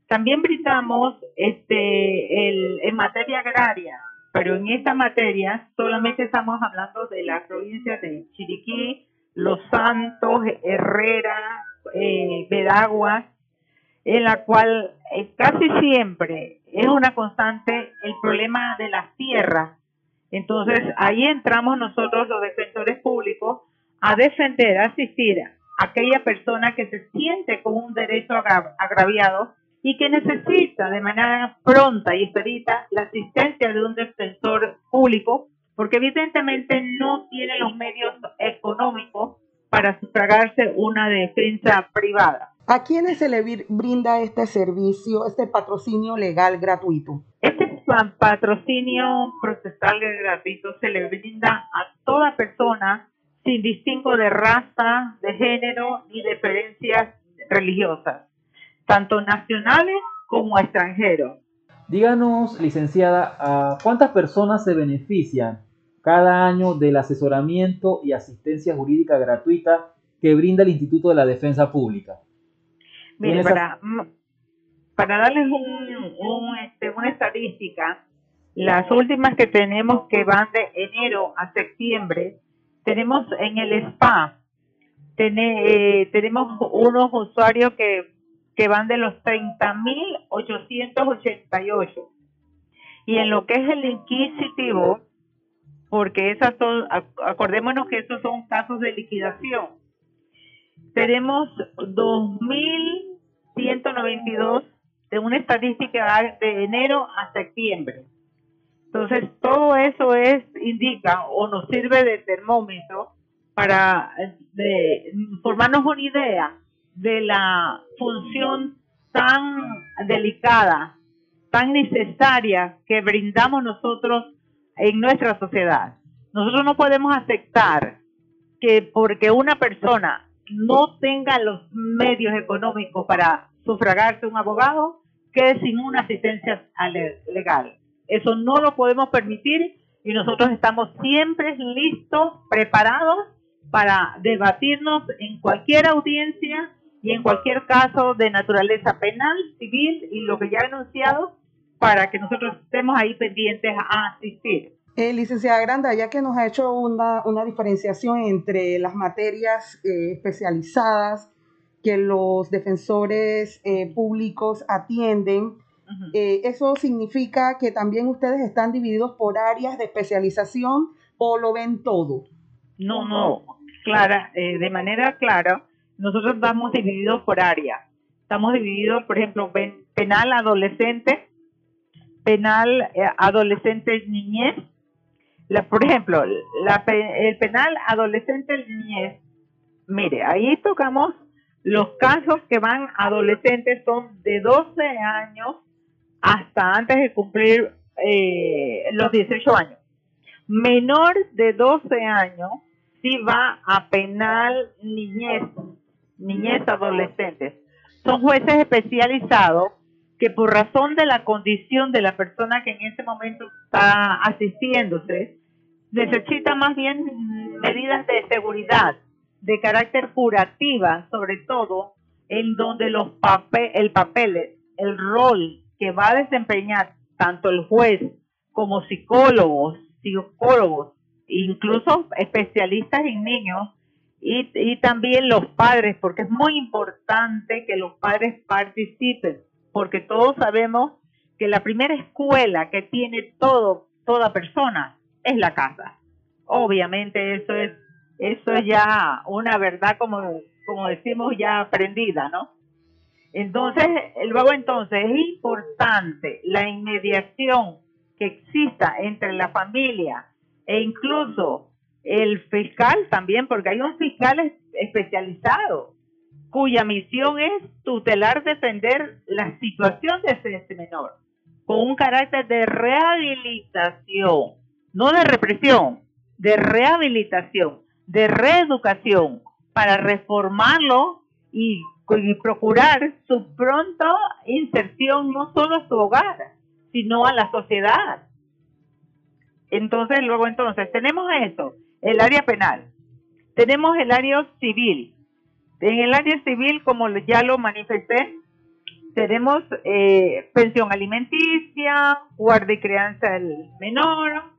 S4: También brindamos este, el, en materia agraria, pero en esta materia solamente estamos hablando de la provincia de Chiriquí, Los Santos, Herrera, eh, Veragua, en la cual eh, casi siempre es una constante el problema de las tierras. Entonces ahí entramos nosotros los defensores públicos a defender, a asistir a aquella persona que se siente con un derecho agraviado y que necesita de manera pronta y expedita la asistencia de un defensor público, porque evidentemente no tiene los medios económicos para sufragarse una defensa privada.
S2: ¿A quiénes se le brinda este servicio, este patrocinio legal gratuito?
S4: Este patrocinio procesal gratuito se le brinda a toda persona sin distingo de raza, de género ni de preferencias religiosas, tanto nacionales como extranjeros.
S3: Díganos, licenciada, ¿cuántas personas se benefician cada año del asesoramiento y asistencia jurídica gratuita que brinda el Instituto de la Defensa Pública.
S4: Mire, para, para darles un, este, una estadística, las últimas que tenemos que van de enero a septiembre, tenemos en el SPA, eh, tenemos unos usuarios que, que van de los 30.888. Y en lo que es el inquisitivo, porque esas son, acordémonos que esos son casos de liquidación. Tenemos 2.192 de una estadística de enero a septiembre. Entonces, todo eso es indica o nos sirve de termómetro para formarnos una idea de la función tan delicada, tan necesaria que brindamos nosotros en nuestra sociedad. Nosotros no podemos aceptar que porque una persona no tenga los medios económicos para sufragarse un abogado, quede sin una asistencia legal. Eso no lo podemos permitir y nosotros estamos siempre listos, preparados para debatirnos en cualquier audiencia y en cualquier caso de naturaleza penal, civil y lo que ya he anunciado para que nosotros estemos ahí pendientes a asistir.
S2: Eh, licenciada Granda, ya que nos ha hecho una, una diferenciación entre las materias eh, especializadas que los defensores eh, públicos atienden, eh, ¿eso significa que también ustedes están divididos por áreas de especialización o lo ven todo?
S4: No, no, clara, de manera clara, nosotros estamos divididos por área. Estamos divididos, por ejemplo, penal adolescente, penal adolescente niñez, por ejemplo, el penal adolescente niñez, mire, ahí tocamos los casos que van adolescentes son de 12 años hasta antes de cumplir eh, los 18 años. Menor de 12 años sí va a penal niñez, niñez adolescentes. Son jueces especializados que por razón de la condición de la persona que en ese momento está asistiéndose, necesita más bien medidas de seguridad, de carácter curativa, sobre todo, en donde los papel, el papel, el rol que va a desempeñar tanto el juez como psicólogos, psicólogos, incluso especialistas en niños, y, y también los padres, porque es muy importante que los padres participen, porque todos sabemos que la primera escuela que tiene todo, toda persona es la casa. Obviamente eso es eso es ya una verdad como como decimos ya aprendida, ¿no? Entonces, luego entonces es importante la inmediación que exista entre la familia e incluso el fiscal también, porque hay un fiscal especializado cuya misión es tutelar, defender la situación de ese menor, con un carácter de rehabilitación no de represión, de rehabilitación, de reeducación, para reformarlo y, procurar su pronta inserción no solo a su hogar, sino a la sociedad. Entonces, luego entonces, tenemos eso, el área penal, tenemos el área civil. En el área civil, como ya lo manifesté, tenemos eh, pensión alimenticia, guardia y crianza del menor,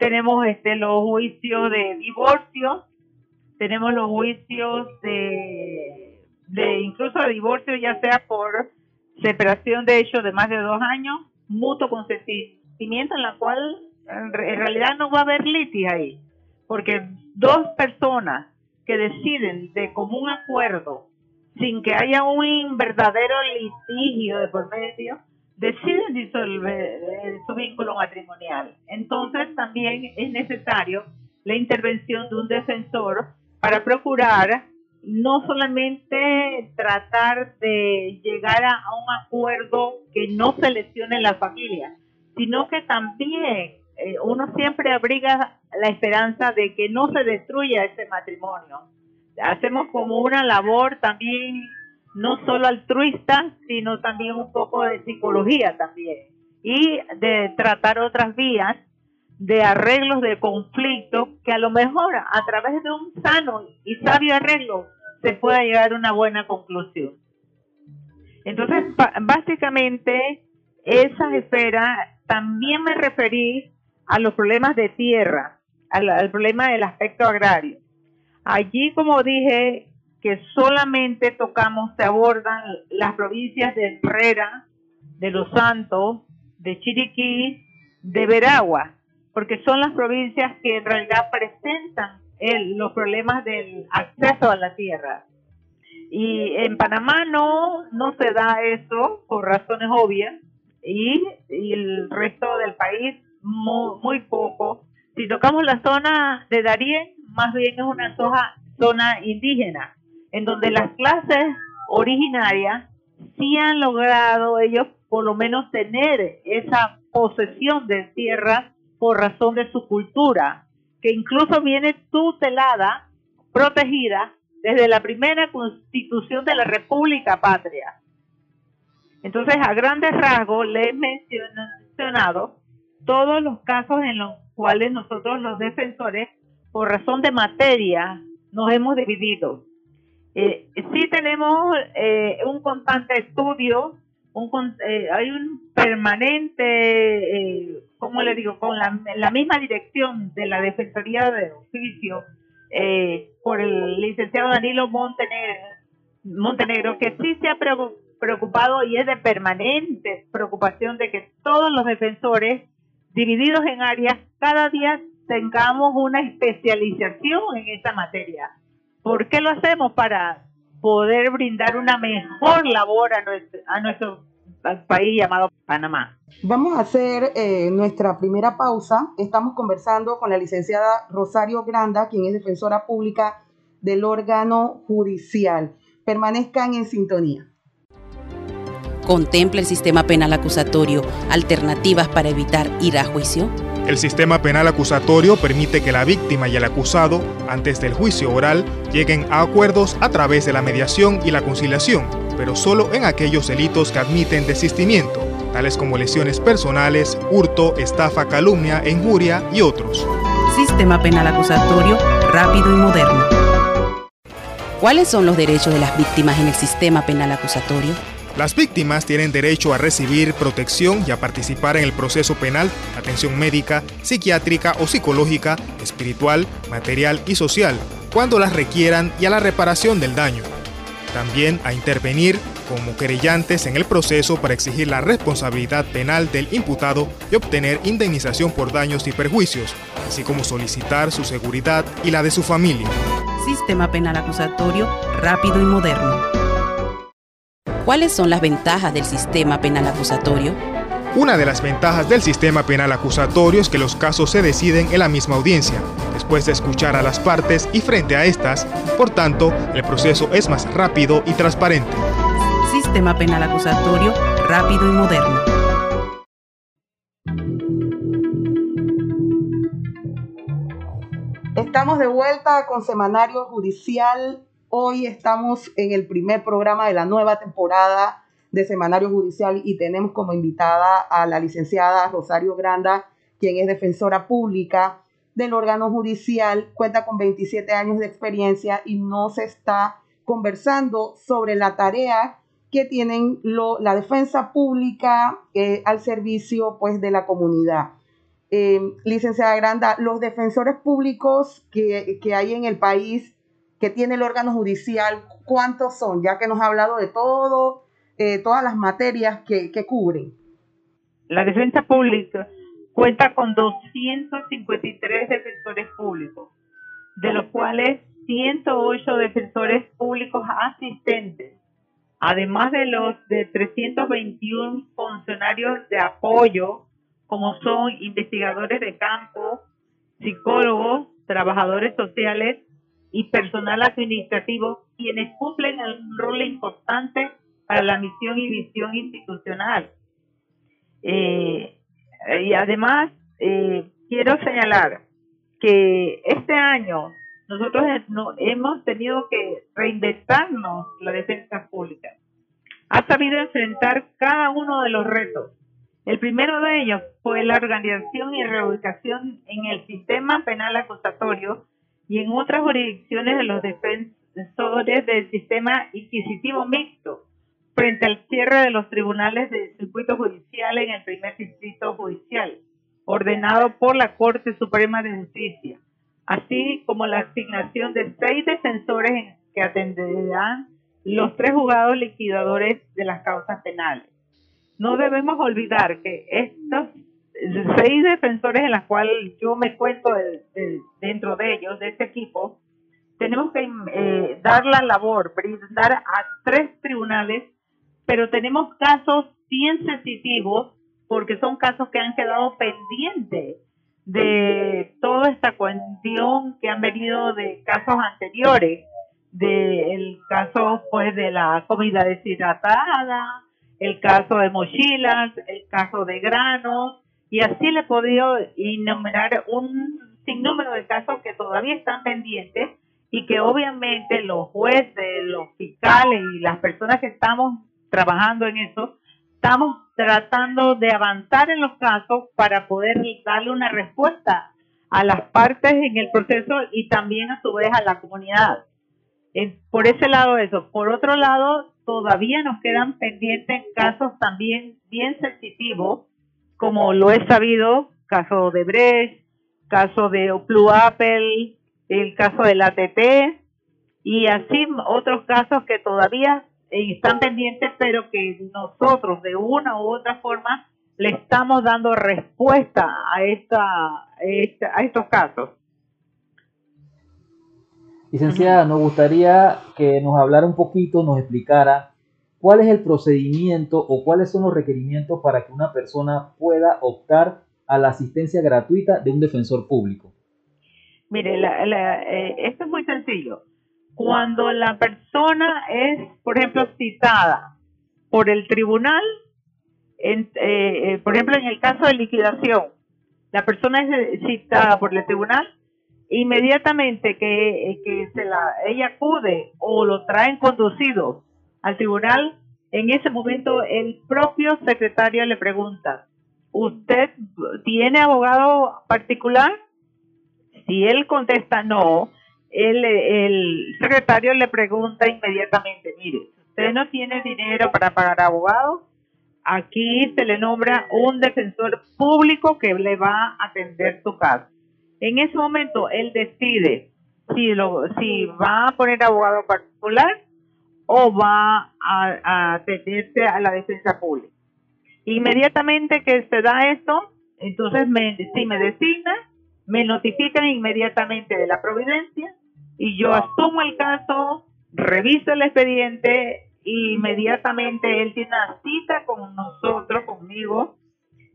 S4: tenemos este los juicios de divorcio, tenemos los juicios de, incluso divorcio, ya sea por separación de hecho de más de dos años, mutuo consentimiento en la cual en realidad no va a haber litis ahí, porque dos personas que deciden de común acuerdo, sin que haya un verdadero litigio de por medio, deciden disolver su vínculo matrimonial. Entonces también es necesario la intervención de un defensor para procurar no solamente tratar de llegar a, un acuerdo que no se lesione la familia, sino que también eh, uno siempre abriga la esperanza de que no se destruya ese matrimonio. Hacemos como una labor también no solo altruista, sino también un poco de psicología también. Y de tratar otras vías de arreglos de conflicto que a lo mejor a través de un sano y sabio arreglo se pueda llegar a una buena conclusión. Entonces, básicamente, esa esfera también me referí a los problemas de tierra, al, al problema del aspecto agrario. Allí, como dije, que solamente tocamos, se abordan las provincias de Herrera, de Los Santos, de Chiriquí, de Veragua, porque son las provincias que en realidad presentan los problemas del acceso a la tierra. Y en Panamá no, no se da eso por razones obvias y, el resto del país muy, muy poco. Si tocamos la zona de Darién, más bien es una zona indígena, en donde las clases originarias sí han logrado ellos por lo menos tener esa posesión de tierra por razón de su cultura, que incluso viene tutelada, protegida desde la primera constitución de la República Patria. Entonces, a grandes rasgos, le he mencionado todos los casos en los cuales nosotros los defensores, por razón de materia, nos hemos dividido. Eh, sí tenemos eh, un constante estudio, un, eh, hay un permanente, eh, ¿cómo le digo?, con la, misma dirección de la Defensoría de Oficio eh, por el licenciado Danilo Montenegro, Montenegro, que sí se ha preocupado y es de permanente preocupación de que todos los defensores divididos en áreas cada día tengamos una especialización en esa materia. ¿Por qué lo hacemos? Para poder brindar una mejor labor a nuestro, a país llamado Panamá.
S2: Vamos a hacer eh, nuestra primera pausa. Estamos conversando con la licenciada Rosario Granda, quien es defensora pública del órgano judicial. Permanezcan en sintonía.
S5: ¿Contempla el sistema penal acusatorio alternativas para evitar ir a juicio?
S1: El sistema penal acusatorio permite que la víctima y el acusado, antes del juicio oral, lleguen a acuerdos a través de la mediación y la conciliación, pero solo en aquellos delitos que admiten desistimiento, tales como lesiones personales, hurto, estafa, calumnia, injuria y otros.
S5: Sistema penal acusatorio rápido y moderno. ¿Cuáles son los derechos de las víctimas en el sistema penal acusatorio?
S1: Las víctimas tienen derecho a recibir protección y a participar en el proceso penal, atención médica, psiquiátrica o psicológica, espiritual, material y social, cuando las requieran y a la reparación del daño. También a intervenir como querellantes en el proceso para exigir la responsabilidad penal del imputado y obtener indemnización por daños y perjuicios, así como solicitar su seguridad y la de su familia.
S5: Sistema penal acusatorio rápido y moderno. ¿Cuáles son las ventajas del sistema penal acusatorio?
S1: Una de las ventajas del sistema penal acusatorio es que los casos se deciden en la misma audiencia, después de escuchar a las partes y frente a estas, por tanto, el proceso es más rápido y transparente.
S5: Sistema penal acusatorio rápido y moderno.
S2: Estamos de vuelta con Semanario Judicial Hoy estamos en el primer programa de la nueva temporada de Semanario Judicial y tenemos como invitada a la licenciada Rosario Granda, quien es defensora pública del órgano judicial, cuenta con 27 años de experiencia y nos está conversando sobre la tarea que tienen la defensa pública eh, al servicio pues, de la comunidad. Eh, licenciada Granda, los defensores públicos que, que hay en el país que tiene el órgano judicial, cuántos son, ya que nos ha hablado de todo, eh, todas las materias que, cubren.
S4: La defensa pública cuenta con 253 defensores públicos, de los cuales 108 defensores públicos asistentes, además de los de 321 funcionarios de apoyo, como son investigadores de campo, psicólogos, trabajadores sociales, y personal administrativo, quienes cumplen un rol importante para la misión y visión institucional. Eh, y además, eh, quiero señalar que este año nosotros hemos tenido que reinventarnos la defensa pública. Ha sabido enfrentar cada uno de los retos. El primero de ellos fue la organización y reubicación en el sistema penal acusatorio y en otras jurisdicciones de los defensores del sistema inquisitivo mixto frente al cierre de los tribunales del circuito judicial en el primer distrito judicial, ordenado por la Corte Suprema de Justicia, así como la asignación de seis defensores que atenderán los tres juzgados liquidadores de las causas penales. No debemos olvidar que estos seis defensores en las cuales yo me cuento dentro de ellos, de este equipo, tenemos que eh, dar la labor, brindar a tres tribunales, pero tenemos casos bien sensitivos porque son casos que han quedado pendientes de toda esta cuestión que han venido de casos anteriores, del caso pues de la comida deshidratada, el caso de mochilas, el caso de granos, y así le he podido enumerar un sinnúmero de casos que todavía están pendientes y que obviamente los jueces, los fiscales y las personas que estamos trabajando en eso, estamos tratando de avanzar en los casos para poder darle una respuesta a las partes en el proceso y también a su vez a la comunidad. Por ese lado eso. Por otro lado, todavía nos quedan pendientes casos también bien sensitivos, como lo he sabido, caso de Brecht, caso de Blue Apple, el caso del ATT y así otros casos que todavía eh, están pendientes, pero que nosotros de una u otra forma le estamos dando respuesta a, esta, a estos casos.
S3: Licenciada, nos gustaría que nos hablara un poquito, nos explicara cuál es el procedimiento o cuáles son los requerimientos para que una persona pueda optar a la asistencia gratuita de un defensor público.
S4: Mire, eh, esto es muy sencillo. Cuando la persona es, por ejemplo, citada por el tribunal, eh, eh, por ejemplo, en el caso de liquidación, la persona es citada por el tribunal, inmediatamente que, que se la, ella acude o lo traen conducido al tribunal, en ese momento el propio secretario le pregunta, ¿usted tiene abogado particular? Si él contesta no, el, secretario le pregunta inmediatamente, mire, usted no tiene dinero para pagar abogado, aquí se le nombra un defensor público que le va a atender su caso. En ese momento él decide si, lo, si va a poner abogado particular o va a, a atenderse a la defensa pública. Inmediatamente que se da esto, entonces me, si me designa, me notifican inmediatamente de la providencia y yo asumo el caso, reviso el expediente e inmediatamente él tiene una cita con nosotros, conmigo,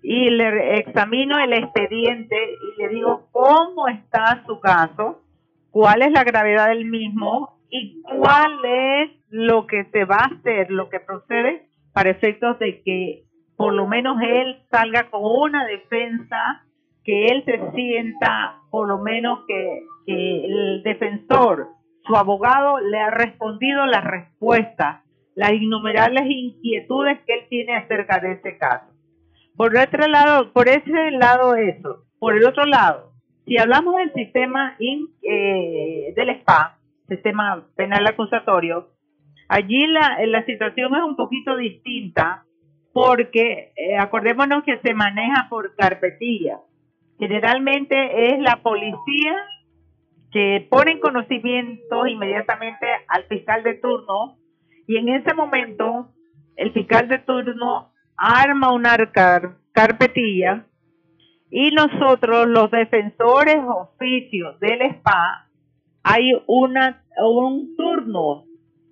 S4: y le examino el expediente y le digo cómo está su caso, cuál es la gravedad del mismo y cuál es lo que se va a hacer, lo que procede para efectos de que por lo menos él salga con una defensa, que él se sienta por lo menos que, el defensor, su abogado, le ha respondido la respuesta, las innumerables inquietudes que él tiene acerca de este caso. Por otro lado, por ese lado eso. Por el otro lado, si hablamos del sistema eh, del SPA, sistema penal acusatorio, allí la, la situación es un poquito distinta porque eh, acordémonos que se maneja por carpetilla. Generalmente es la policía que pone en conocimiento inmediatamente al fiscal de turno y en ese momento el fiscal de turno arma una carpetilla y nosotros los defensores oficios del SPA hay una un turno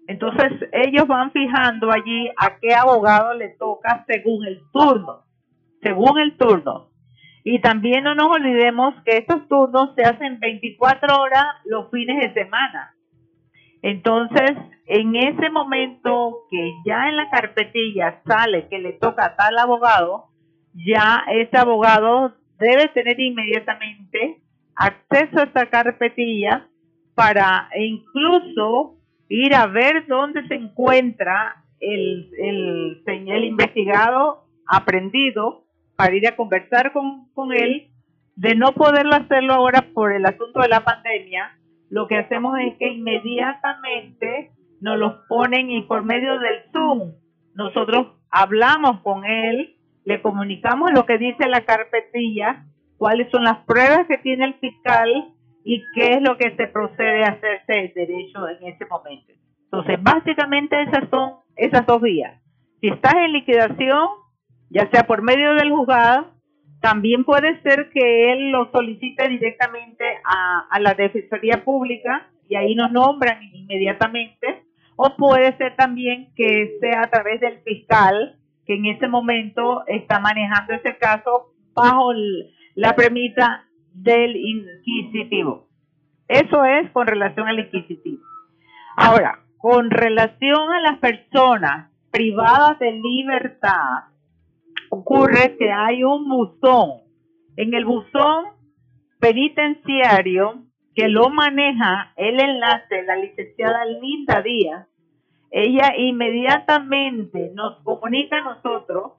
S4: entonces ellos van fijando allí a qué abogado le toca según el turno, según el turno. Y también no nos olvidemos que estos turnos se hacen 24 horas los fines de semana. Entonces, en ese momento que ya en la carpetilla sale que le toca a tal abogado, ya ese abogado debe tener inmediatamente acceso a esta carpetilla para incluso ir a ver dónde se encuentra el, el, investigado aprendido para ir a conversar con, con él. De no poderlo hacerlo ahora por el asunto de la pandemia, lo que hacemos es que inmediatamente nos los ponen y por medio del Zoom nosotros hablamos con él, le comunicamos lo que dice la carpetilla, cuáles son las pruebas que tiene el fiscal y qué es lo que se procede a hacerse el derecho en ese momento. Entonces, básicamente esas son esas dos vías. Si estás en liquidación, ya sea por medio del juzgado, también puede ser que él lo solicite directamente a, a la Defensoría Pública y ahí nos nombran inmediatamente, o puede ser también que sea a través del fiscal que en ese momento está manejando ese caso bajo la premisa del inquisitivo. Eso es con relación al inquisitivo. Ahora, con relación a las personas privadas de libertad, ocurre que hay un buzón. En el buzón penitenciario que lo maneja el enlace, la licenciada Linda Díaz, ella inmediatamente nos comunica a nosotros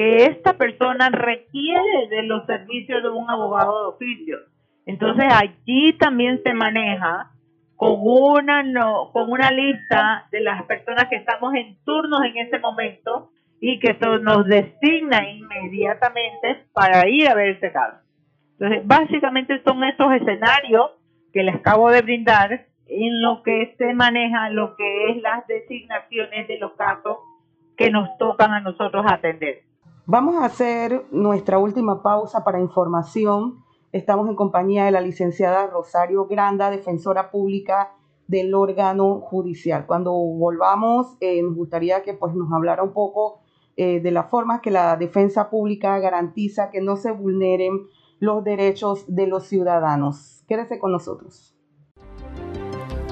S4: que esta persona requiere de los servicios de un abogado de oficio. Entonces allí también se maneja con una no, con una lista de las personas que estamos en turnos en ese momento y que eso nos designa inmediatamente para ir a ver ese caso. Entonces, básicamente son esos escenarios que les acabo de brindar en lo que se maneja lo que es las designaciones de los casos que nos tocan a nosotros atender.
S2: Vamos a hacer nuestra última pausa para información. Estamos en compañía de la licenciada Rosario Granda, defensora pública del órgano judicial. Cuando volvamos, eh, nos gustaría que pues, nos hablara un poco eh, de la forma que la defensa pública garantiza que no se vulneren los derechos de los ciudadanos. Quédese con nosotros.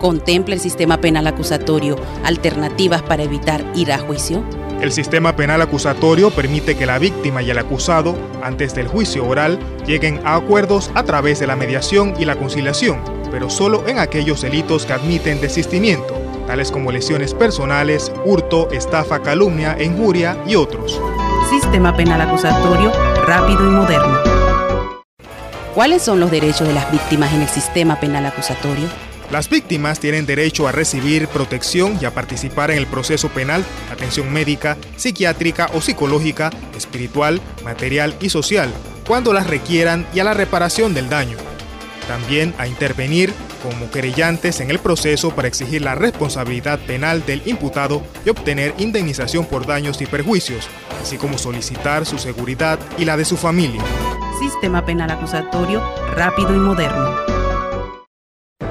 S5: ¿Contempla el sistema penal acusatorio alternativas para evitar ir a juicio?
S1: El sistema penal acusatorio permite que la víctima y el acusado, antes del juicio oral, lleguen a acuerdos a través de la mediación y la conciliación, pero solo en aquellos delitos que admiten desistimiento, tales como lesiones personales, hurto, estafa, calumnia, injuria y otros.
S5: Sistema penal acusatorio rápido y moderno. ¿Cuáles son los derechos de las víctimas en el sistema penal acusatorio?
S1: Las víctimas tienen derecho a recibir protección y a participar en el proceso penal, atención médica, psiquiátrica o psicológica, espiritual, material y social, cuando las requieran y a la reparación del daño. También a intervenir como querellantes en el proceso para exigir la responsabilidad penal del imputado y obtener indemnización por daños y perjuicios, así como solicitar su seguridad y la de su familia.
S5: Sistema penal acusatorio rápido y moderno.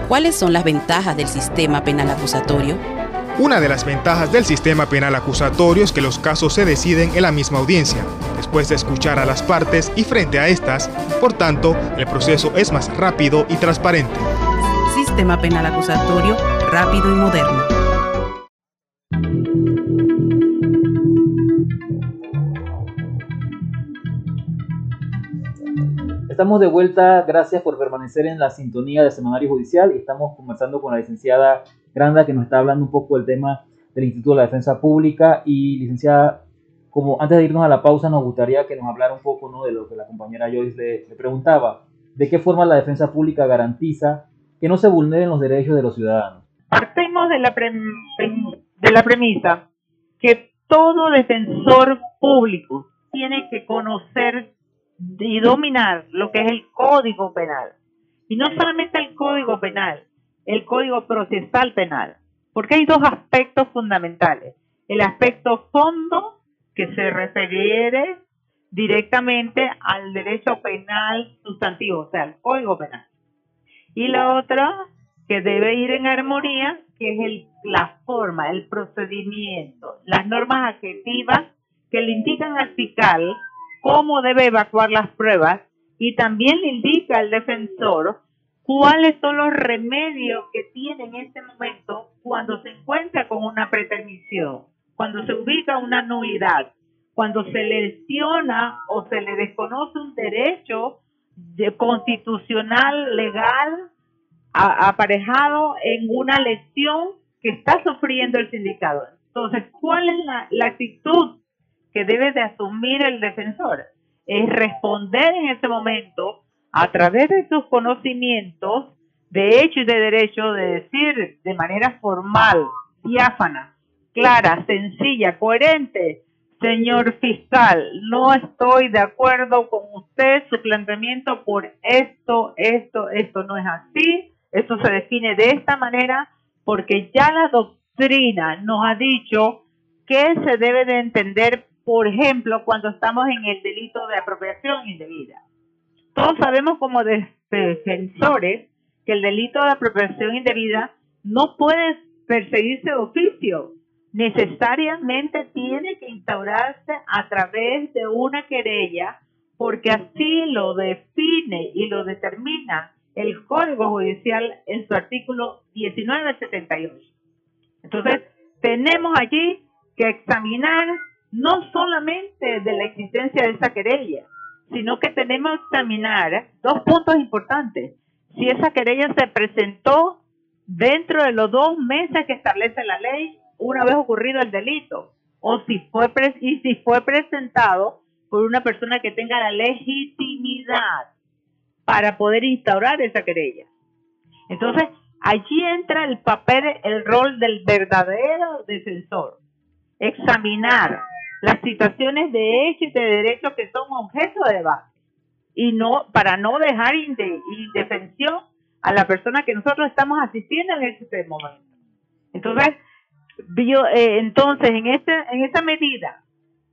S5: ¿Cuáles son las ventajas del sistema penal acusatorio?
S1: Una de las ventajas del sistema penal acusatorio es que los casos se deciden en la misma audiencia, después de escuchar a las partes y frente a estas, por tanto, el proceso es más rápido y transparente.
S5: Sistema penal acusatorio rápido y moderno.
S3: Estamos de vuelta, gracias por permanecer en la sintonía de Semanario Judicial y estamos conversando con la licenciada Granda que nos está hablando un poco del tema del Instituto de la Defensa Pública y licenciada, como antes de irnos a la pausa nos gustaría que nos hablara un poco ¿no? de lo que la compañera Joyce le, le preguntaba, de qué forma la defensa pública garantiza que no se vulneren los derechos de los ciudadanos.
S4: Partimos de la, de la premisa que todo defensor público tiene que conocer y dominar lo que es el código penal. Y no solamente el código penal, el código procesal penal. Porque hay dos aspectos fundamentales. El aspecto fondo, que se refiere directamente al derecho penal sustantivo, o sea, al código penal. Y la otra, que debe ir en armonía, que es el, la forma, el procedimiento, las normas adjetivas que le indican al fiscal cómo debe evacuar las pruebas y también le indica al defensor cuáles son los remedios que tiene en este momento cuando se encuentra con una pretermisión, cuando se ubica una nulidad, cuando se lesiona o se le desconoce un derecho de constitucional legal aparejado en una lesión que está sufriendo el sindicato. Entonces, ¿cuál es la actitud que debe de asumir el defensor es responder en ese momento a través de sus conocimientos de hecho y de derecho de decir de manera formal, diáfana, clara, sencilla, coherente, señor fiscal, no estoy de acuerdo con usted, su planteamiento por esto, esto, esto no es así, esto se define de esta manera porque ya la doctrina nos ha dicho que se debe de entender por ejemplo, cuando estamos en el delito de apropiación indebida. Todos sabemos como defensores que el delito de apropiación indebida no puede perseguirse de oficio, necesariamente tiene que instaurarse a través de una querella porque así lo define y lo determina el Código Judicial en su artículo 1978. Entonces, tenemos allí que examinar no solamente de la existencia de esa querella, sino que tenemos que examinar dos puntos importantes. Si esa querella se presentó dentro de los dos meses que establece la ley, una vez ocurrido el delito, o si fue y si fue presentado por una persona que tenga la legitimidad para poder instaurar esa querella. Entonces, allí entra el papel, el rol del verdadero defensor. Examinar las situaciones de hecho y de derecho que son objeto de debate y no para no dejar indefensión a la persona que nosotros estamos asistiendo en ese momento. Entonces, eh, entonces en esta en esa medida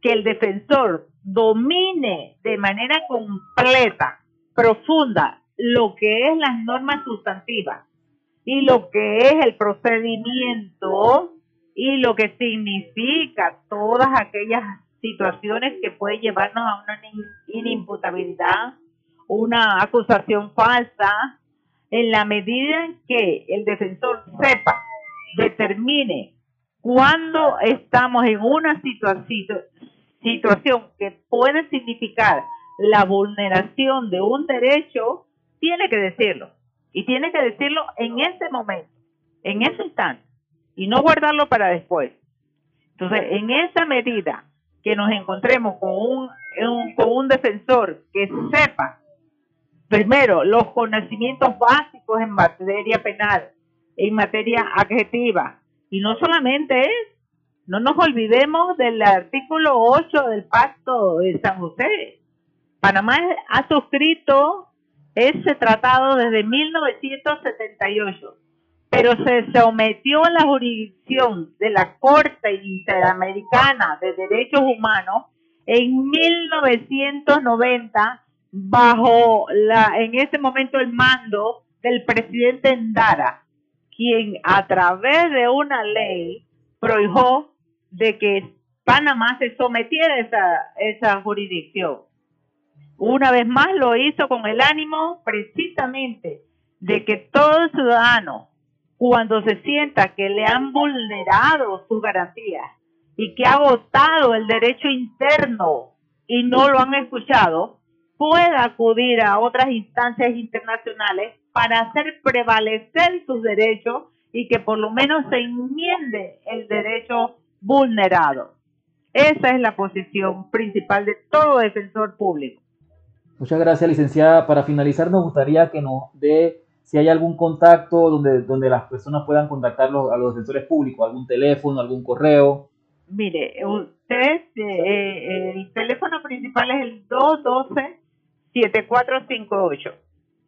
S4: que el defensor domine de manera completa, profunda, lo que es las normas sustantivas y lo que es el procedimiento y lo que significa todas aquellas situaciones que pueden llevarnos a una inimputabilidad, una acusación falsa, en la medida en que el defensor sepa, determine cuando estamos en una situación, situación que puede significar la vulneración de un derecho, tiene que decirlo. Y tiene que decirlo en ese momento, en ese instante, y no guardarlo para después. Entonces, en esa medida que nos encontremos con un, con un defensor que sepa, primero, los conocimientos básicos en materia penal, en materia adjetiva, y no solamente es no nos olvidemos del artículo 8 del Pacto de San José. Panamá ha suscrito ese tratado desde 1978, pero se sometió a la jurisdicción de la Corte Interamericana de Derechos Humanos en 1990 bajo la en ese momento el mando del presidente Ndara, quien a través de una ley prohibió de que Panamá se sometiera a esa, esa jurisdicción. Una vez más lo hizo con el ánimo precisamente de que todo ciudadano, cuando se sienta que le han vulnerado sus garantías y que ha agotado el derecho interno y no lo han escuchado, pueda acudir a otras instancias internacionales para hacer prevalecer sus derechos y que por lo menos se enmiende el derecho vulnerado. Esa es la posición principal de todo defensor público.
S3: Muchas gracias, licenciada. Para finalizar, nos gustaría que nos dé si hay algún contacto donde, donde las personas puedan contactar a los defensores públicos, algún teléfono, algún correo.
S4: Mire, usted, eh, el teléfono principal es el 212-7458.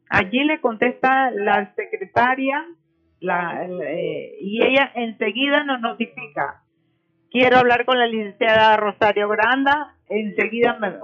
S4: Allí le contesta la secretaria la, eh, y ella enseguida nos notifica quiero hablar con la licenciada Rosario Granda, enseguida me,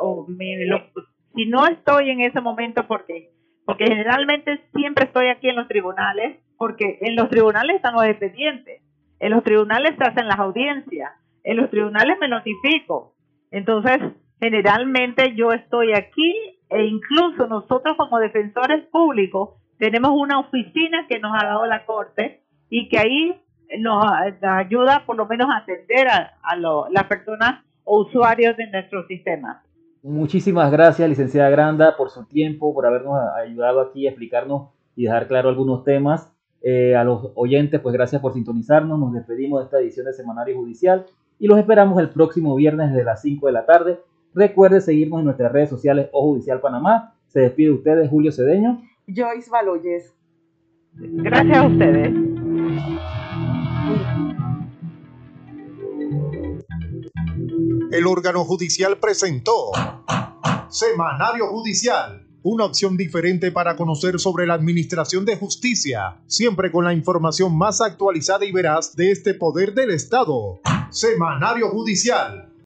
S4: si no estoy en ese momento, porque Porque generalmente siempre estoy aquí en los tribunales, porque en los tribunales están los expedientes, en los tribunales se hacen las audiencias, en los tribunales me notifico. Entonces, generalmente yo estoy aquí e incluso nosotros como defensores públicos tenemos una oficina que nos ha dado la Corte y que ahí nos, ayuda por lo menos a atender a, las personas o usuarios de nuestro sistema.
S3: Muchísimas gracias, licenciada Granda, por su tiempo, por habernos ayudado aquí a explicarnos y dejar claro algunos temas. Eh, a los oyentes, pues gracias por sintonizarnos. Nos despedimos de esta edición de Semanario Judicial y los esperamos el próximo viernes de las 5 de la tarde. Recuerde seguirnos en nuestras redes sociales o Judicial Panamá. Se despide de ustedes Julio Cedeño.
S2: Joyce Baloyes.
S4: Gracias a ustedes.
S1: El órgano judicial presentó Semanario Judicial, una opción diferente para conocer sobre la administración de justicia, siempre con la información más actualizada y veraz de este poder del Estado. Semanario Judicial